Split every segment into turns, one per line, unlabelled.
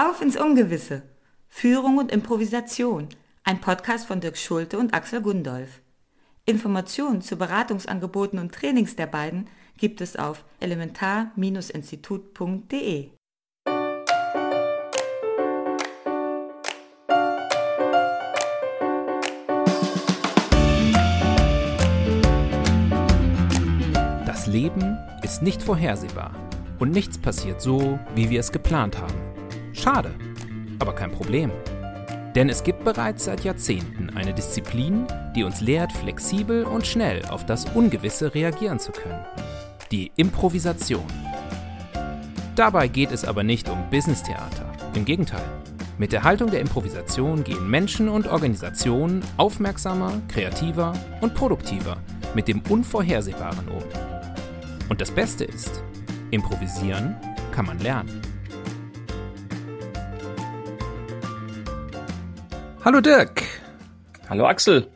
Auf ins Ungewisse. Führung und Improvisation. Ein Podcast von Dirk Schulte und Axel Gundolf. Informationen zu Beratungsangeboten und Trainings der beiden gibt es auf elementar-institut.de.
Das Leben ist nicht vorhersehbar und nichts passiert so, wie wir es geplant haben. Schade, aber kein Problem. Denn es gibt bereits seit Jahrzehnten eine Disziplin, die uns lehrt, flexibel und schnell auf das Ungewisse reagieren zu können. Die Improvisation. Dabei geht es aber nicht um Business-Theater. Im Gegenteil. Mit der Haltung der Improvisation gehen Menschen und Organisationen aufmerksamer, kreativer und produktiver mit dem Unvorhersehbaren um. Und das Beste ist, improvisieren kann man lernen. Hallo Dirk.
Hallo Axel.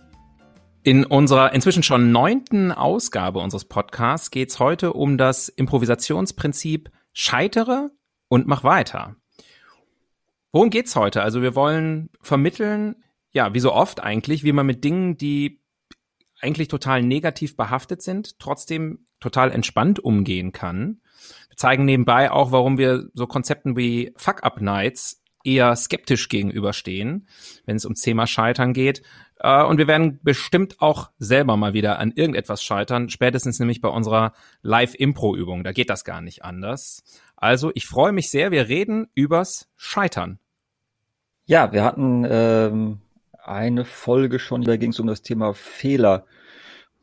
In unserer inzwischen schon neunten Ausgabe unseres Podcasts geht es heute um das Improvisationsprinzip Scheitere und mach weiter. Worum geht's heute? Also wir wollen vermitteln, ja, wie so oft eigentlich, wie man mit Dingen, die eigentlich total negativ behaftet sind, trotzdem total entspannt umgehen kann. Wir zeigen nebenbei auch, warum wir so Konzepten wie Fuck-Up-Nights eher skeptisch gegenüberstehen, wenn es ums Thema Scheitern geht. Äh, und wir werden bestimmt auch selber mal wieder an irgendetwas scheitern, spätestens nämlich bei unserer Live-Impro-Übung. Da geht das gar nicht anders. Also ich freue mich sehr, wir reden übers Scheitern.
Ja, wir hatten ähm, eine Folge schon, da ging es um das Thema Fehler.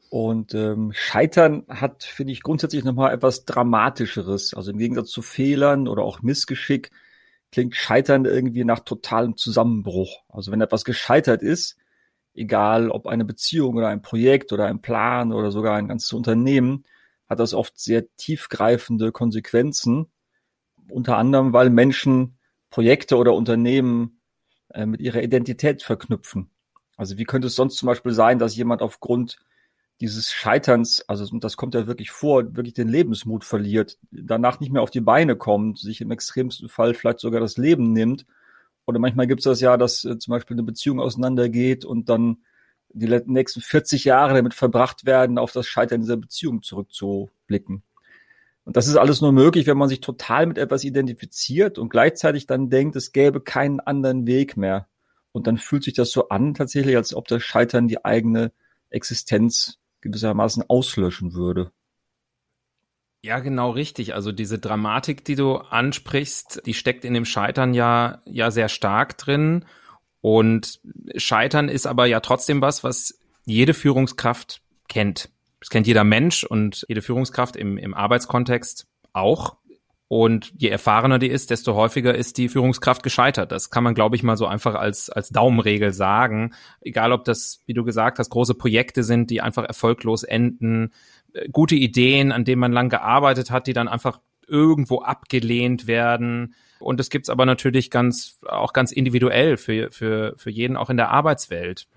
Und ähm, Scheitern hat, finde ich, grundsätzlich nochmal etwas Dramatischeres. Also im Gegensatz zu Fehlern oder auch Missgeschick klingt Scheitern irgendwie nach totalem Zusammenbruch. Also wenn etwas gescheitert ist, egal ob eine Beziehung oder ein Projekt oder ein Plan oder sogar ein ganzes Unternehmen, hat das oft sehr tiefgreifende Konsequenzen. Unter anderem, weil Menschen Projekte oder Unternehmen äh, mit ihrer Identität verknüpfen. Also wie könnte es sonst zum Beispiel sein, dass jemand aufgrund dieses Scheiterns, also das kommt ja wirklich vor, wirklich den Lebensmut verliert, danach nicht mehr auf die Beine kommt, sich im extremsten Fall vielleicht sogar das Leben nimmt. Oder manchmal gibt es das ja, dass äh, zum Beispiel eine Beziehung auseinandergeht und dann die nächsten 40 Jahre damit verbracht werden, auf das Scheitern dieser Beziehung zurückzublicken. Und das ist alles nur möglich, wenn man sich total mit etwas identifiziert und gleichzeitig dann denkt, es gäbe keinen anderen Weg mehr. Und dann fühlt sich das so an, tatsächlich, als ob das Scheitern die eigene Existenz gewissermaßen auslöschen würde.
Ja, genau richtig. Also diese Dramatik, die du ansprichst, die steckt in dem Scheitern ja, ja sehr stark drin. Und Scheitern ist aber ja trotzdem was, was jede Führungskraft kennt. Das kennt jeder Mensch und jede Führungskraft im, im Arbeitskontext auch. Und je erfahrener die ist, desto häufiger ist die Führungskraft gescheitert. Das kann man, glaube ich, mal so einfach als, als Daumenregel sagen. Egal, ob das, wie du gesagt hast, große Projekte sind, die einfach erfolglos enden, äh, gute Ideen, an denen man lang gearbeitet hat, die dann einfach irgendwo abgelehnt werden. Und das gibt's aber natürlich ganz, auch ganz individuell für, für, für jeden, auch in der Arbeitswelt.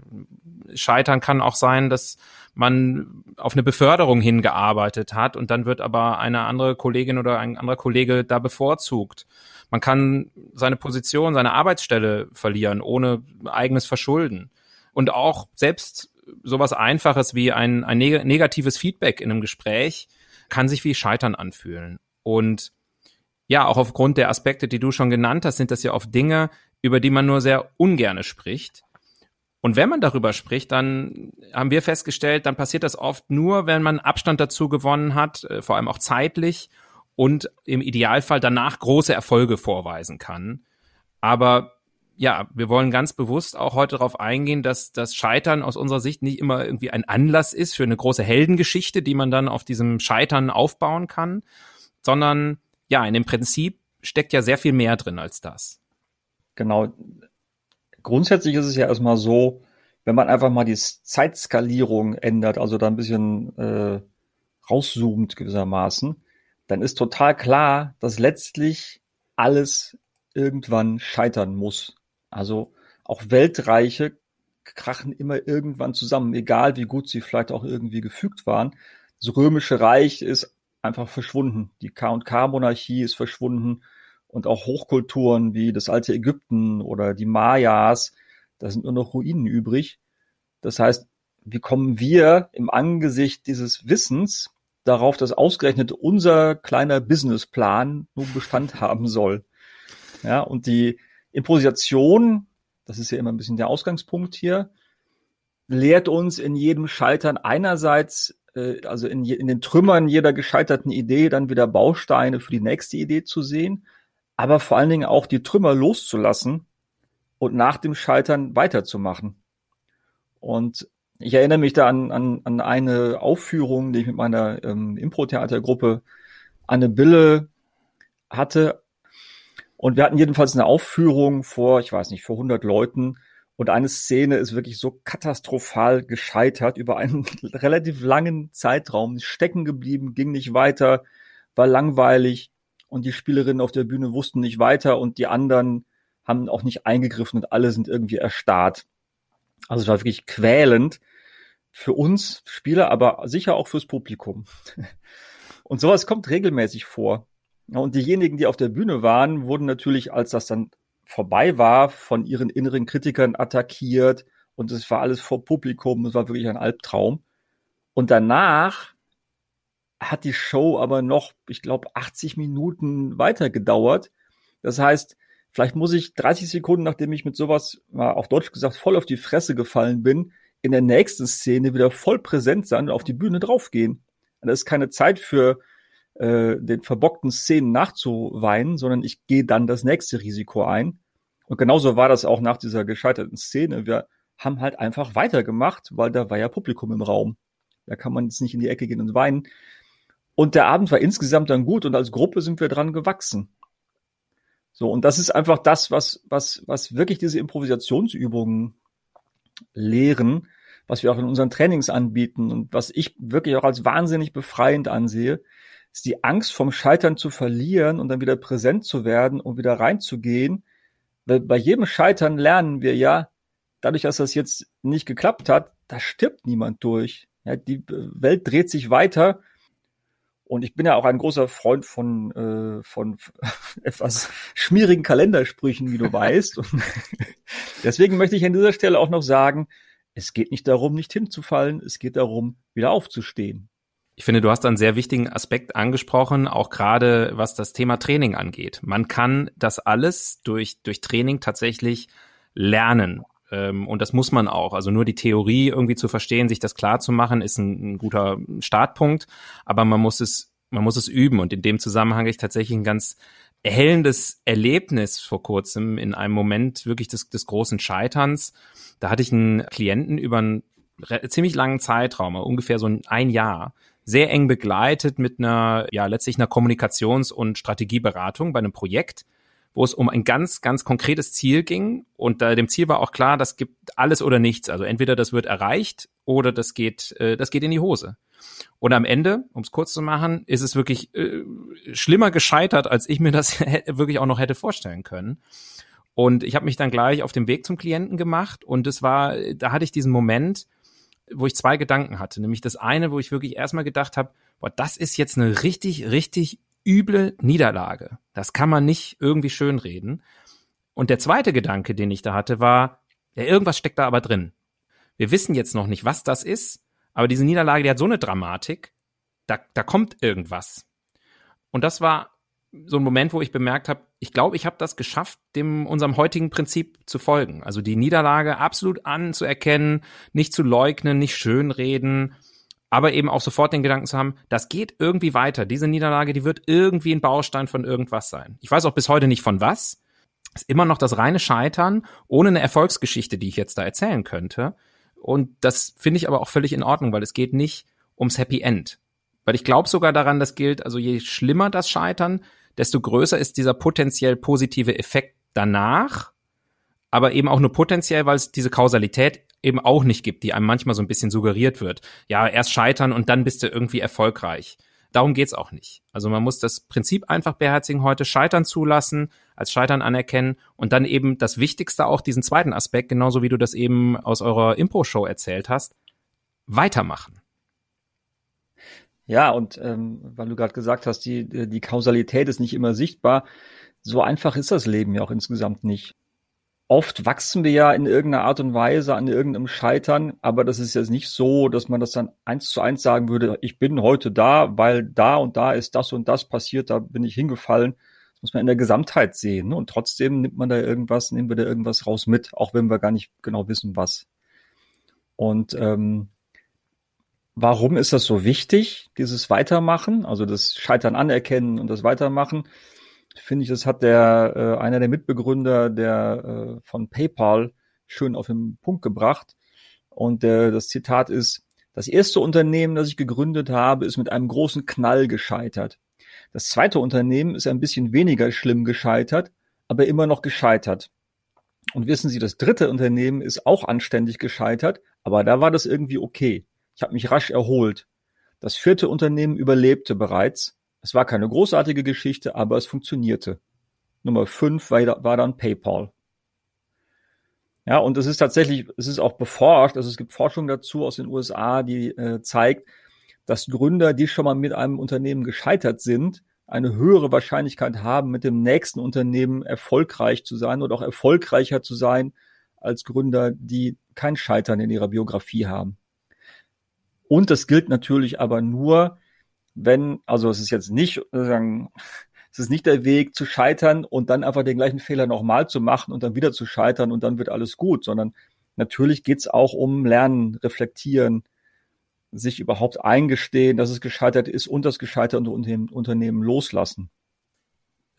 Scheitern kann auch sein, dass man auf eine Beförderung hingearbeitet hat und dann wird aber eine andere Kollegin oder ein anderer Kollege da bevorzugt. Man kann seine Position, seine Arbeitsstelle verlieren, ohne eigenes Verschulden. Und auch selbst sowas Einfaches wie ein, ein negatives Feedback in einem Gespräch kann sich wie Scheitern anfühlen. Und ja, auch aufgrund der Aspekte, die du schon genannt hast, sind das ja oft Dinge, über die man nur sehr ungerne spricht. Und wenn man darüber spricht, dann haben wir festgestellt, dann passiert das oft nur, wenn man Abstand dazu gewonnen hat, äh, vor allem auch zeitlich und im Idealfall danach große Erfolge vorweisen kann. Aber ja, wir wollen ganz bewusst auch heute darauf eingehen, dass das Scheitern aus unserer Sicht nicht immer irgendwie ein Anlass ist für eine große Heldengeschichte, die man dann auf diesem Scheitern aufbauen kann, sondern ja, in dem Prinzip steckt ja sehr viel mehr drin als das.
Genau grundsätzlich ist es ja erstmal so, wenn man einfach mal die Zeitskalierung ändert, also da ein bisschen äh, rauszoomt gewissermaßen, dann ist total klar, dass letztlich alles irgendwann scheitern muss. Also auch Weltreiche krachen immer irgendwann zusammen, egal wie gut sie vielleicht auch irgendwie gefügt waren. Das römische Reich ist einfach verschwunden. Die K&K-Monarchie ist verschwunden Und auch Hochkulturen wie das alte Ägypten oder die Mayas, da sind nur noch Ruinen übrig. Das heißt, wie kommen wir im Angesicht dieses Wissens darauf, dass ausgerechnet unser kleiner Businessplan nun Bestand haben soll? Ja, und die Improvisation, das ist ja immer ein bisschen der Ausgangspunkt hier, lehrt uns in jedem Scheitern einerseits, äh, also in, in den Trümmern jeder gescheiterten Idee dann wieder Bausteine für die nächste Idee zu sehen, aber vor allen Dingen auch die Trümmer loszulassen und nach dem Scheitern weiterzumachen. Und ich erinnere mich da an, an, an eine Aufführung, die ich mit meiner ähm, Impro-Theatergruppe Anne Bille hatte. Und wir hatten jedenfalls eine Aufführung vor, ich weiß nicht, vor 100 Leuten. Und eine Szene ist wirklich so katastrophal gescheitert über einen relativ langen Zeitraum, stecken geblieben, ging nicht weiter, war langweilig und die Spielerinnen auf der Bühne wussten nicht weiter und die anderen haben auch nicht eingegriffen und alle sind irgendwie erstarrt. Also es war wirklich quälend für uns Spieler, aber sicher auch fürs Publikum. Und sowas kommt regelmäßig vor. Und diejenigen, die auf der Bühne waren, wurden natürlich, als das dann vorbei war, von ihren inneren Kritikern attackiert und es war alles vor Publikum, es war wirklich ein Albtraum. Und danach hat die Show aber noch, ich glaube, 80 Minuten weiter gedauert. Das heißt, vielleicht muss ich 30 Sekunden, nachdem ich mit sowas, mal auf Deutsch gesagt, voll auf die Fresse gefallen bin, in der nächsten Szene wieder voll präsent sein und auf die Bühne draufgehen. Und da ist keine Zeit für äh, den verbockten Szenen nachzuweinen, sondern ich gehe dann das nächste Risiko ein. Und genauso war das auch nach dieser gescheiterten Szene. Wir haben halt einfach weitergemacht, weil da war ja Publikum im Raum. Da kann man jetzt nicht in die Ecke gehen und weinen. Und der Abend war insgesamt dann gut und als Gruppe sind wir dran gewachsen. So, und das ist einfach das, was, was, was wirklich diese Improvisationsübungen lehren, was wir auch in unseren Trainings anbieten und was ich wirklich auch als wahnsinnig befreiend ansehe, ist die Angst vom Scheitern zu verlieren und dann wieder präsent zu werden und wieder reinzugehen. Weil bei jedem Scheitern lernen wir ja, dadurch, dass das jetzt nicht geklappt hat, da stirbt niemand durch. Ja, die Welt dreht sich weiter. Und ich bin ja auch ein großer Freund von, äh, von etwas schmierigen Kalendersprüchen, wie du weißt. Und deswegen möchte ich an dieser Stelle auch noch sagen, es geht nicht darum, nicht hinzufallen, es geht darum, wieder aufzustehen.
Ich finde, du hast einen sehr wichtigen Aspekt angesprochen, auch gerade was das Thema Training angeht. Man kann das alles durch, durch Training tatsächlich lernen. Ähm, und das muss man auch. Also nur die Theorie irgendwie zu verstehen, sich das klar zu machen, ist ein, ein guter Startpunkt. Aber man muss es, man muss es üben. Und in dem Zusammenhang ich tatsächlich ein ganz erhellendes Erlebnis vor kurzem in einem Moment wirklich des, des großen Scheiterns. Da hatte ich einen Klienten über einen ziemlich langen Zeitraum, ungefähr so ein Jahr, sehr eng begleitet mit einer, ja, letztlich einer Kommunikations- und Strategieberatung bei einem Projekt, wo es um ein ganz, ganz konkretes Ziel ging. Und da dem Ziel war auch klar, das gibt alles oder nichts. Also entweder das wird erreicht oder das geht, äh, das geht in die Hose. Und am Ende, um es kurz zu machen, ist es wirklich äh, schlimmer gescheitert, als ich mir das wirklich auch noch hätte vorstellen können. Und ich habe mich dann gleich auf den Weg zum Klienten gemacht und es war, da hatte ich diesen Moment, wo ich zwei Gedanken hatte. Nämlich das eine, wo ich wirklich erstmal gedacht habe, boah, das ist jetzt eine richtig, richtig üble Niederlage. Das kann man nicht irgendwie schönreden. Und der zweite Gedanke, den ich da hatte, war, ja, irgendwas steckt da aber drin. Wir wissen jetzt noch nicht, was das ist, aber diese Niederlage, die hat so eine Dramatik, da, da kommt irgendwas. Und das war so ein Moment, wo ich bemerkt habe, ich glaube, ich habe das geschafft, dem unserem heutigen Prinzip zu folgen. Also die Niederlage absolut anzuerkennen, nicht zu leugnen, nicht schönreden, aber eben auch sofort den Gedanken zu haben, das geht irgendwie weiter. Diese Niederlage, die wird irgendwie ein Baustein von irgendwas sein. Ich weiß auch bis heute nicht von was. Ist immer noch das reine Scheitern, ohne eine Erfolgsgeschichte, die ich jetzt da erzählen könnte. Und das finde ich aber auch völlig in Ordnung, weil es geht nicht ums Happy End. Weil ich glaube sogar daran, das gilt, also je schlimmer das Scheitern, desto größer ist dieser potenziell positive Effekt danach, aber eben auch nur potenziell, weil es diese Kausalität eben auch nicht gibt, die einem manchmal so ein bisschen suggeriert wird. Ja, erst scheitern und dann bist du irgendwie erfolgreich. Darum geht's auch nicht. Also man muss das Prinzip einfach beherzigen heute, Scheitern zulassen, als Scheitern anerkennen und dann eben das Wichtigste auch diesen zweiten Aspekt, genauso wie du das eben aus eurer Impro-Show erzählt hast, weitermachen.
Ja, und ähm, weil du gerade gesagt hast, die, die Kausalität ist nicht immer sichtbar. so einfach ist das Leben ja auch insgesamt nicht. Oft wachsen wir ja in irgendeiner Art und Weise an irgendeinem Scheitern, aber das ist jetzt nicht so, dass man das dann eins zu eins sagen würde, ich bin heute da, weil da und da ist das und das passiert, da bin ich hingefallen. Das muss man in der Gesamtheit sehen. Ne? Und trotzdem nimmt man da irgendwas, nehmen wir da irgendwas raus mit, auch wenn wir gar nicht genau wissen, was. Und ähm, warum ist das so wichtig, dieses Weitermachen, also das Scheitern anerkennen und das Weitermachen? Finde ich, das hat der äh, einer der Mitbegründer der äh, von PayPal schön auf den Punkt gebracht. Und äh, das Zitat ist: Das erste Unternehmen, das ich gegründet habe, ist mit einem großen Knall gescheitert. Das zweite Unternehmen ist ein bisschen weniger schlimm gescheitert, aber immer noch gescheitert. Und wissen Sie, das dritte Unternehmen ist auch anständig gescheitert, aber da war das irgendwie okay. Ich habe mich rasch erholt. Das vierte Unternehmen überlebte bereits. Es war keine großartige Geschichte, aber es funktionierte. Nummer fünf war, war dann PayPal. Ja, und es ist tatsächlich, es ist auch beforscht, also es gibt Forschung dazu aus den USA, die äh, zeigt, dass Gründer, die schon mal mit einem Unternehmen gescheitert sind, eine höhere Wahrscheinlichkeit haben, mit dem nächsten Unternehmen erfolgreich zu sein oder auch erfolgreicher zu sein als Gründer, die kein Scheitern in ihrer Biografie haben. Und das gilt natürlich aber nur, wenn, also es ist jetzt nicht, sagen, es ist nicht der Weg zu scheitern und dann einfach den gleichen Fehler nochmal zu machen und dann wieder zu scheitern und dann wird alles gut, sondern natürlich geht's auch um Lernen, Reflektieren, sich überhaupt eingestehen, dass es gescheitert ist und das gescheiterte Unternehmen loslassen.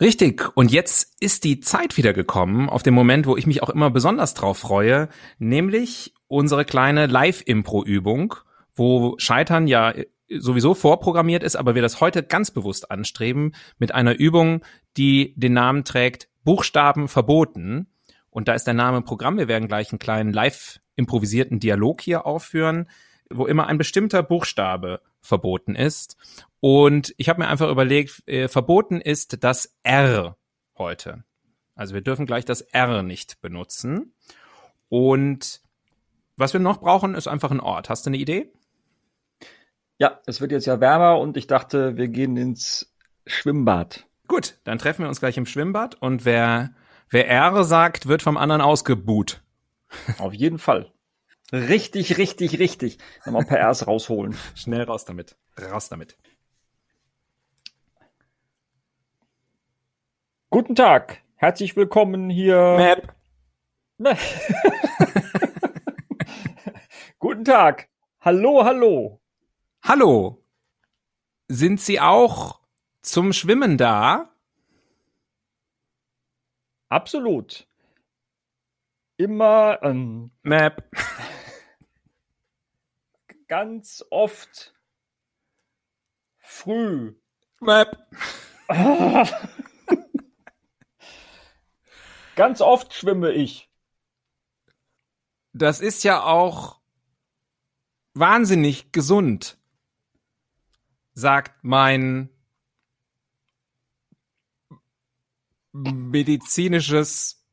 Richtig. Und jetzt ist die Zeit wieder gekommen, auf den Moment, wo ich mich auch immer besonders drauf freue, nämlich unsere kleine Live-Impro-Übung wo Scheitern ja sowieso vorprogrammiert ist, aber wir das heute ganz bewusst anstreben mit einer Übung, die den Namen trägt Buchstaben verboten. Und da ist der Name Programm. Wir werden gleich einen kleinen live improvisierten Dialog hier aufführen, wo immer ein bestimmter Buchstabe verboten ist. Und ich habe mir einfach überlegt, äh, verboten ist das R heute. Also wir dürfen gleich das R nicht benutzen. Und was wir noch brauchen, ist einfach ein Ort. Hast du eine Idee?
Ja, es wird jetzt ja wärmer und ich dachte, wir gehen ins Schwimmbad.
Gut, dann treffen wir uns gleich im Schwimmbad und wer, wer R sagt, wird vom anderen ausgebuht.
Auf jeden Fall. Richtig, richtig, richtig. Nochmal ein paar Rs rausholen.
Schnell raus damit. Raus damit.
Guten Tag. Herzlich willkommen hier. Map. Guten Tag. Hallo, hallo.
Hallo. Sind Sie auch zum Schwimmen da?
Absolut. Immer ähm,
Map.
Ganz oft früh.
Map.
Ganz oft schwimme ich.
Das ist ja auch wahnsinnig gesund sagt mein medizinisches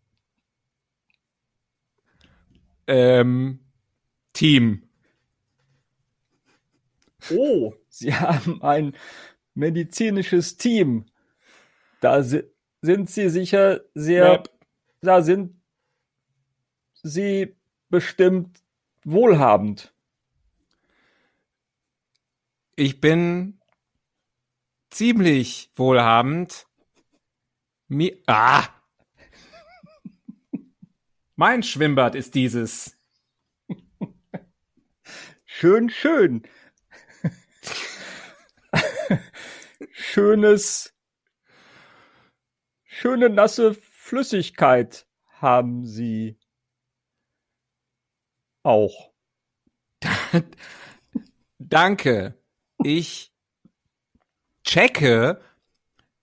ähm, Team.
Oh, Sie haben ein medizinisches Team. Da si sind Sie sicher sehr, yep. da sind Sie bestimmt wohlhabend.
Ich bin ziemlich wohlhabend. Mi ah! mein Schwimmbad ist dieses.
Schön, schön. Schönes, schöne nasse Flüssigkeit haben Sie auch.
Danke ich checke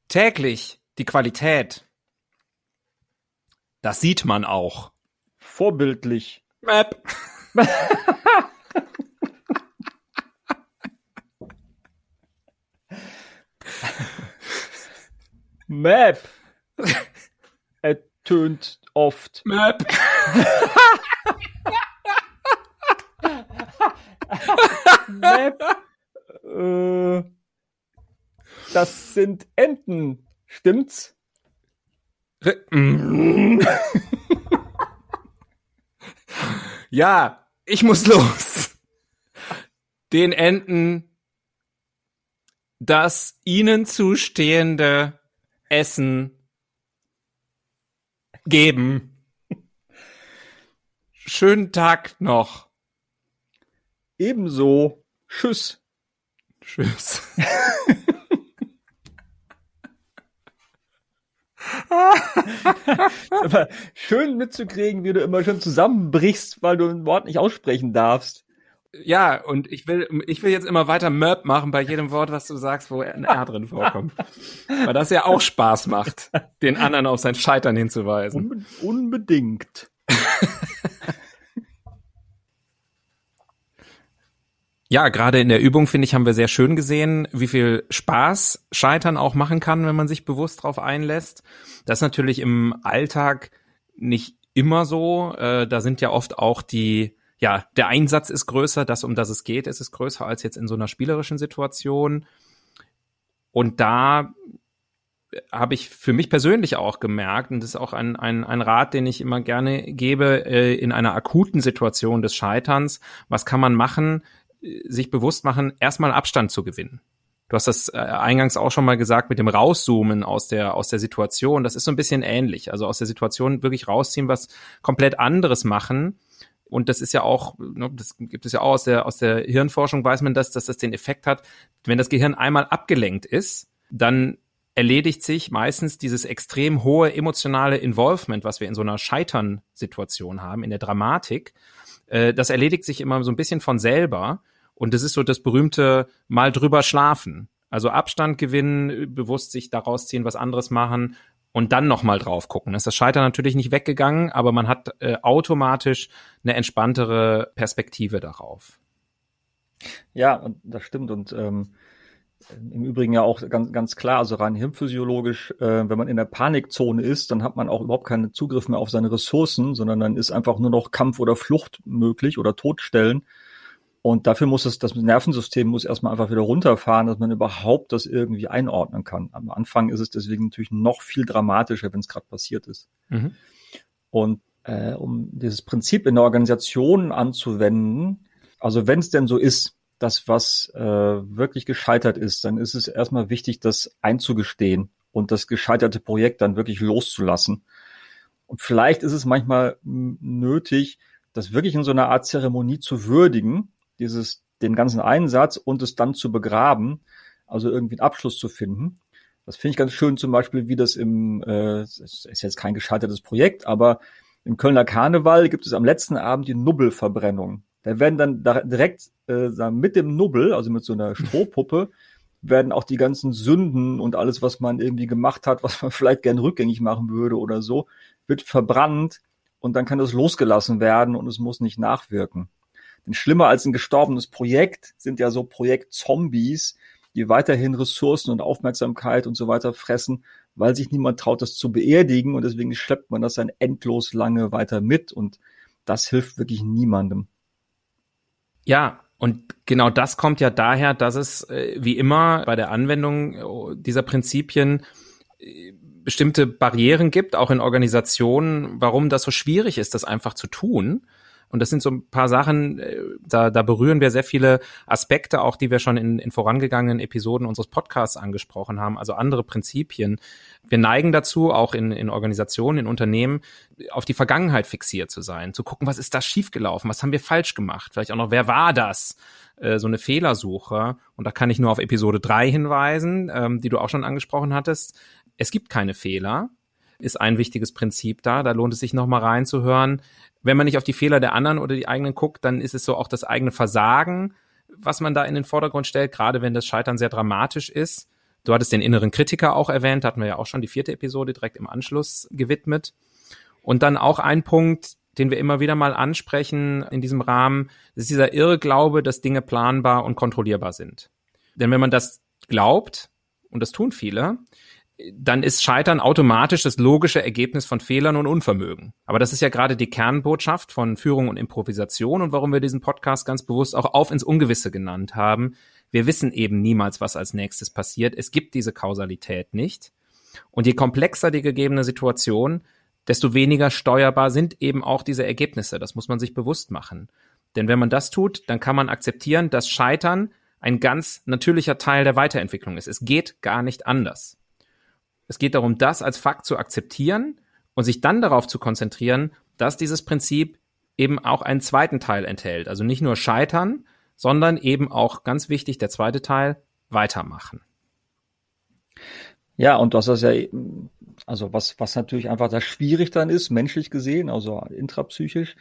täglich die Qualität. Das sieht man auch.
Vorbildlich.
Map.
Map. Ertönt oft.
Map.
Map. Äh, das sind Enten, stimmt's?
ja, ich muss los. Den Enten das ihnen zustehende Essen geben. Schönen Tag noch.
Ebenso. Tschüss.
Tschüss.
Aber schön mitzukriegen, wie du immer schon zusammenbrichst, weil du ein Wort nicht aussprechen darfst.
Ja, und ich will, ich will jetzt immer weiter Merp machen bei jedem Wort, was du sagst, wo ein R drin vorkommt. Weil das ja auch Spaß macht, den anderen auf sein Scheitern hinzuweisen.
Unbe unbedingt.
Ja, gerade in der Übung, finde ich, haben wir sehr schön gesehen, wie viel Spaß Scheitern auch machen kann, wenn man sich bewusst darauf einlässt. Das ist natürlich im Alltag nicht immer so. Äh, da sind ja oft auch die, ja, der Einsatz ist größer, das, um das es geht, ist es größer als jetzt in so einer spielerischen Situation. Und da habe ich für mich persönlich auch gemerkt, und das ist auch ein, ein, ein Rat, den ich immer gerne gebe, äh, in einer akuten Situation des Scheiterns, was kann man machen, sich bewusst machen, erstmal Abstand zu gewinnen. Du hast das äh, eingangs auch schon mal gesagt mit dem Rauszoomen aus der, aus der Situation. Das ist so ein bisschen ähnlich. Also aus der Situation wirklich rausziehen, was komplett anderes machen. Und das ist ja auch, ne, das gibt es ja auch aus der, aus der Hirnforschung, weiß man das, dass das den Effekt hat, wenn das Gehirn einmal abgelenkt ist, dann erledigt sich meistens dieses extrem hohe emotionale Involvement, was wir in so einer Scheitern-Situation haben, in der Dramatik. Äh, das erledigt sich immer so ein bisschen von selber. Und das ist so das berühmte Mal drüber schlafen. Also Abstand gewinnen, bewusst sich daraus ziehen, was anderes machen und dann nochmal drauf gucken. ist das Scheitern natürlich nicht weggegangen, aber man hat äh, automatisch eine entspanntere Perspektive darauf.
Ja, und das stimmt. Und ähm, im Übrigen ja auch ganz, ganz klar, also rein hirnphysiologisch, äh, wenn man in der Panikzone ist, dann hat man auch überhaupt keinen Zugriff mehr auf seine Ressourcen, sondern dann ist einfach nur noch Kampf oder Flucht möglich oder Todstellen. Und dafür muss es, das Nervensystem muss erstmal einfach wieder runterfahren, dass man überhaupt das irgendwie einordnen kann. Am Anfang ist es deswegen natürlich noch viel dramatischer, wenn es gerade passiert ist. Mhm. Und äh, um dieses Prinzip in der Organisation anzuwenden, also wenn es denn so ist, dass was äh, wirklich gescheitert ist, dann ist es erstmal wichtig, das einzugestehen und das gescheiterte Projekt dann wirklich loszulassen. Und vielleicht ist es manchmal nötig, das wirklich in so einer Art Zeremonie zu würdigen, dieses, den ganzen Einsatz und es dann zu begraben, also irgendwie einen Abschluss zu finden. Das finde ich ganz schön, zum Beispiel, wie das im, äh, ist jetzt kein gescheitertes Projekt, aber im Kölner Karneval gibt es am letzten Abend die Nubbelverbrennung. Da werden dann da direkt äh, mit dem Nubbel, also mit so einer Strohpuppe, werden auch die ganzen Sünden und alles, was man irgendwie gemacht hat, was man vielleicht gern rückgängig machen würde oder so, wird verbrannt und dann kann das losgelassen werden und es muss nicht nachwirken. Denn schlimmer als ein gestorbenes Projekt sind ja so Projekt-Zombies, die weiterhin Ressourcen und Aufmerksamkeit und so weiter fressen, weil sich niemand traut, das zu beerdigen und deswegen schleppt man das dann endlos lange weiter mit und das hilft wirklich niemandem.
Ja, und genau das kommt ja daher, dass es äh, wie immer bei der Anwendung äh, dieser Prinzipien äh, bestimmte Barrieren gibt, auch in Organisationen, warum das so schwierig ist, das einfach zu tun. Und das sind so ein paar Sachen, äh, da, da berühren wir sehr viele Aspekte, auch die wir schon in, in vorangegangenen Episoden unseres Podcasts angesprochen haben, also andere Prinzipien. Wir neigen dazu, auch in, in Organisationen, in Unternehmen, auf die Vergangenheit fixiert zu sein, zu gucken, was ist da schiefgelaufen, was haben wir falsch gemacht, vielleicht auch noch, wer war das? Äh, so eine Fehlersuche. Und da kann ich nur auf Episode drei hinweisen, ähm, die du auch schon angesprochen hattest. Es gibt keine Fehler ist ein wichtiges Prinzip da. Da lohnt es sich nochmal reinzuhören wenn man nicht auf die Fehler der anderen oder die eigenen guckt, dann ist es so auch das eigene Versagen, was man da in den Vordergrund stellt, gerade wenn das Scheitern sehr dramatisch ist. Du hattest den inneren Kritiker auch erwähnt, hatten wir ja auch schon die vierte Episode direkt im Anschluss gewidmet. Und dann auch ein Punkt, den wir immer wieder mal ansprechen in diesem Rahmen, ist dieser Irrglaube, dass Dinge planbar und kontrollierbar sind. Denn wenn man das glaubt, und das tun viele, dann ist Scheitern automatisch das logische Ergebnis von Fehlern und Unvermögen. Aber das ist ja gerade die Kernbotschaft von Führung und Improvisation und warum wir diesen Podcast ganz bewusst auch auf ins Ungewisse genannt haben. Wir wissen eben niemals, was als nächstes passiert. Es gibt diese Kausalität nicht. Und je komplexer die gegebene Situation, desto weniger steuerbar sind eben auch diese Ergebnisse. Das muss man sich bewusst machen. Denn wenn man das tut, dann kann man akzeptieren, dass Scheitern ein ganz natürlicher Teil der Weiterentwicklung ist. Es geht gar nicht anders. Es geht darum, das als Fakt zu akzeptieren und sich dann darauf zu konzentrieren, dass dieses Prinzip eben auch einen zweiten Teil enthält. Also nicht nur scheitern, sondern eben auch ganz wichtig, der zweite Teil, weitermachen.
Ja, und das ist ja, also was, was natürlich einfach da schwierig dann ist, menschlich gesehen, also intrapsychisch,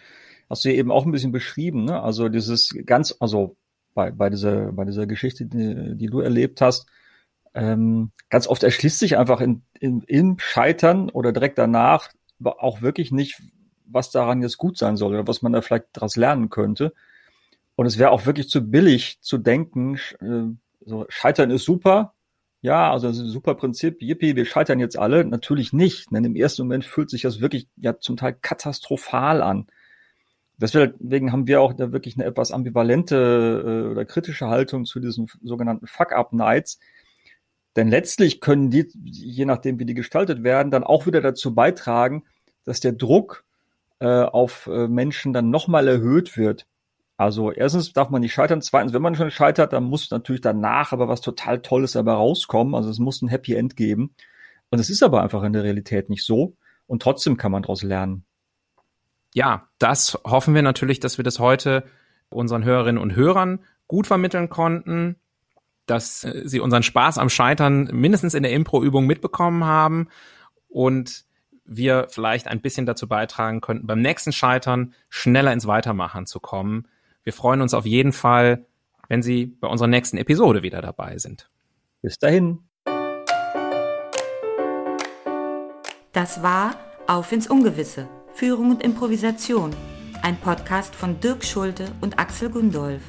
hast du ja eben auch ein bisschen beschrieben, ne? Also dieses ganz, also bei, bei dieser, bei dieser Geschichte, die, die du erlebt hast, ähm, ganz oft erschließt sich einfach in, in, im Scheitern oder direkt danach auch wirklich nicht, was daran jetzt gut sein soll oder was man da vielleicht daraus lernen könnte. Und es wäre auch wirklich zu billig zu denken, äh, so, Scheitern ist super, ja, also das ist ein super Prinzip, yippie, wir scheitern jetzt alle. Natürlich nicht, denn im ersten Moment fühlt sich das wirklich ja zum Teil katastrophal an. Deswegen haben wir auch da wirklich eine etwas ambivalente äh, oder kritische Haltung zu diesen sogenannten Fuck-Up-Nights. Denn letztlich können die, je nachdem wie die gestaltet werden, dann auch wieder dazu beitragen, dass der Druck äh, auf äh, Menschen dann nochmal erhöht wird. Also erstens darf man nicht scheitern. Zweitens, wenn man schon scheitert, dann muss natürlich danach aber was total Tolles dabei rauskommen. Also es muss ein Happy End geben. Und es ist aber einfach in der Realität nicht so. Und trotzdem kann man daraus lernen
ja, das hoffen wir natürlich, dass wir das heute unseren Hörerinnen und Hörern gut vermitteln konnten, dass äh, sie unseren Spaß am Scheitern mindestens in der Impro-Übung mitbekommen haben und wir vielleicht ein bisschen dazu beitragen könnten, beim nächsten Scheitern schneller ins Weitermachen zu kommen. Wir freuen uns auf jeden Fall, wenn Sie bei unserer nächsten Episode wieder dabei sind.
Bis dahin.
Das war Auf ins Ungewisse Führung und Improvisation, ein Podcast von Dirk Schulte und Axel Gundolf.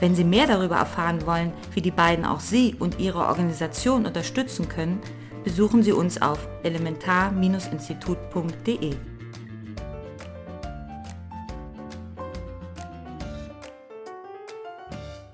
Wenn Sie mehr darüber erfahren wollen, wie die beiden auch Sie und Ihre Organisation unterstützen können, besuchen Sie uns auf elementar-institut.de.